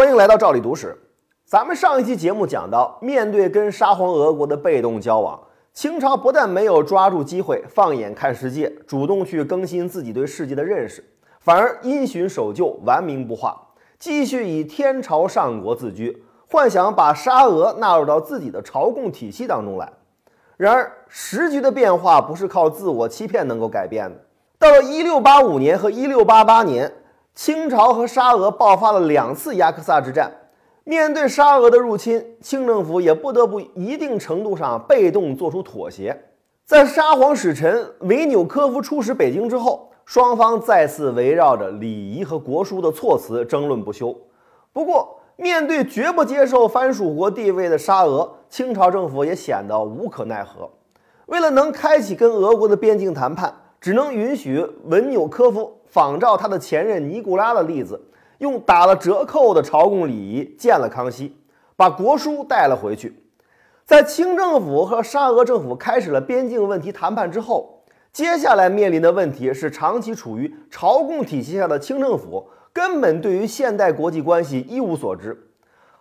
欢迎来到赵理读史。咱们上一期节目讲到，面对跟沙皇俄国的被动交往，清朝不但没有抓住机会放眼看世界，主动去更新自己对世界的认识，反而因循守旧，顽名不化，继续以天朝上国自居，幻想把沙俄纳入到自己的朝贡体系当中来。然而，时局的变化不是靠自我欺骗能够改变的。到了一六八五年和一六八八年。清朝和沙俄爆发了两次雅克萨之战，面对沙俄的入侵，清政府也不得不一定程度上被动做出妥协。在沙皇使臣维纽科夫出使北京之后，双方再次围绕着礼仪和国书的措辞争论不休。不过，面对绝不接受藩属国地位的沙俄，清朝政府也显得无可奈何。为了能开启跟俄国的边境谈判，只能允许文纽科夫。仿照他的前任尼古拉的例子，用打了折扣的朝贡礼仪见了康熙，把国书带了回去。在清政府和沙俄政府开始了边境问题谈判之后，接下来面临的问题是，长期处于朝贡体系下的清政府根本对于现代国际关系一无所知。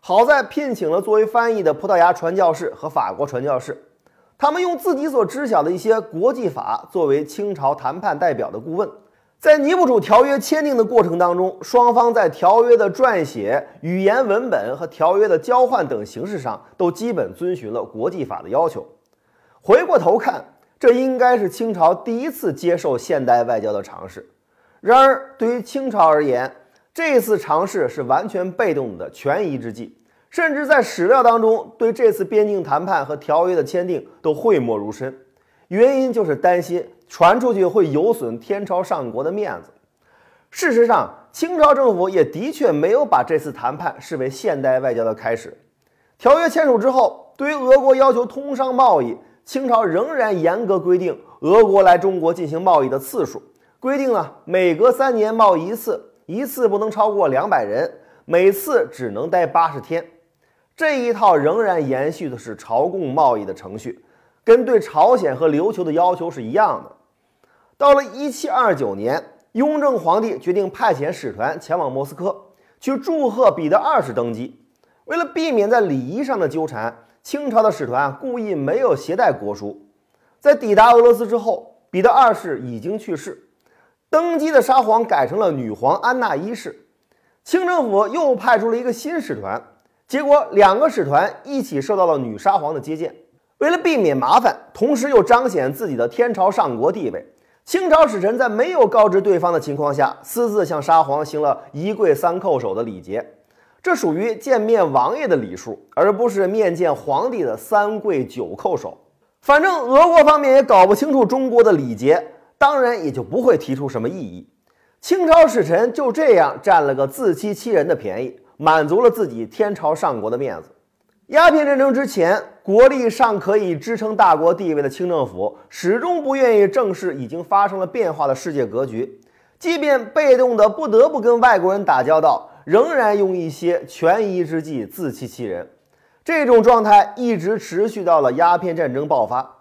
好在聘请了作为翻译的葡萄牙传教士和法国传教士，他们用自己所知晓的一些国际法作为清朝谈判代表的顾问。在尼布楚条约签订的过程当中，双方在条约的撰写、语言文本和条约的交换等形式上，都基本遵循了国际法的要求。回过头看，这应该是清朝第一次接受现代外交的尝试。然而，对于清朝而言，这次尝试是完全被动的权宜之计，甚至在史料当中对这次边境谈判和条约的签订都讳莫如深。原因就是担心。传出去会有损天朝上国的面子。事实上，清朝政府也的确没有把这次谈判视为现代外交的开始。条约签署之后，对于俄国要求通商贸易，清朝仍然严格规定俄国来中国进行贸易的次数，规定了每隔三年贸易一次，一次不能超过两百人，每次只能待八十天。这一套仍然延续的是朝贡贸易的程序，跟对朝鲜和琉球的要求是一样的。到了一七二九年，雍正皇帝决定派遣使团前往莫斯科，去祝贺彼得二世登基。为了避免在礼仪上的纠缠，清朝的使团故意没有携带国书。在抵达俄罗斯之后，彼得二世已经去世，登基的沙皇改成了女皇安娜一世。清政府又派出了一个新使团，结果两个使团一起受到了女沙皇的接见。为了避免麻烦，同时又彰显自己的天朝上国地位。清朝使臣在没有告知对方的情况下，私自向沙皇行了一跪三叩首的礼节，这属于见面王爷的礼数，而不是面见皇帝的三跪九叩首。反正俄国方面也搞不清楚中国的礼节，当然也就不会提出什么异议。清朝使臣就这样占了个自欺欺人的便宜，满足了自己天朝上国的面子。鸦片战争之前，国力尚可以支撑大国地位的清政府，始终不愿意正视已经发生了变化的世界格局。即便被动的不得不跟外国人打交道，仍然用一些权宜之计自欺欺人。这种状态一直持续到了鸦片战争爆发，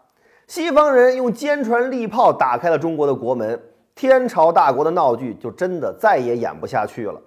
西方人用坚船利炮打开了中国的国门，天朝大国的闹剧就真的再也演不下去了。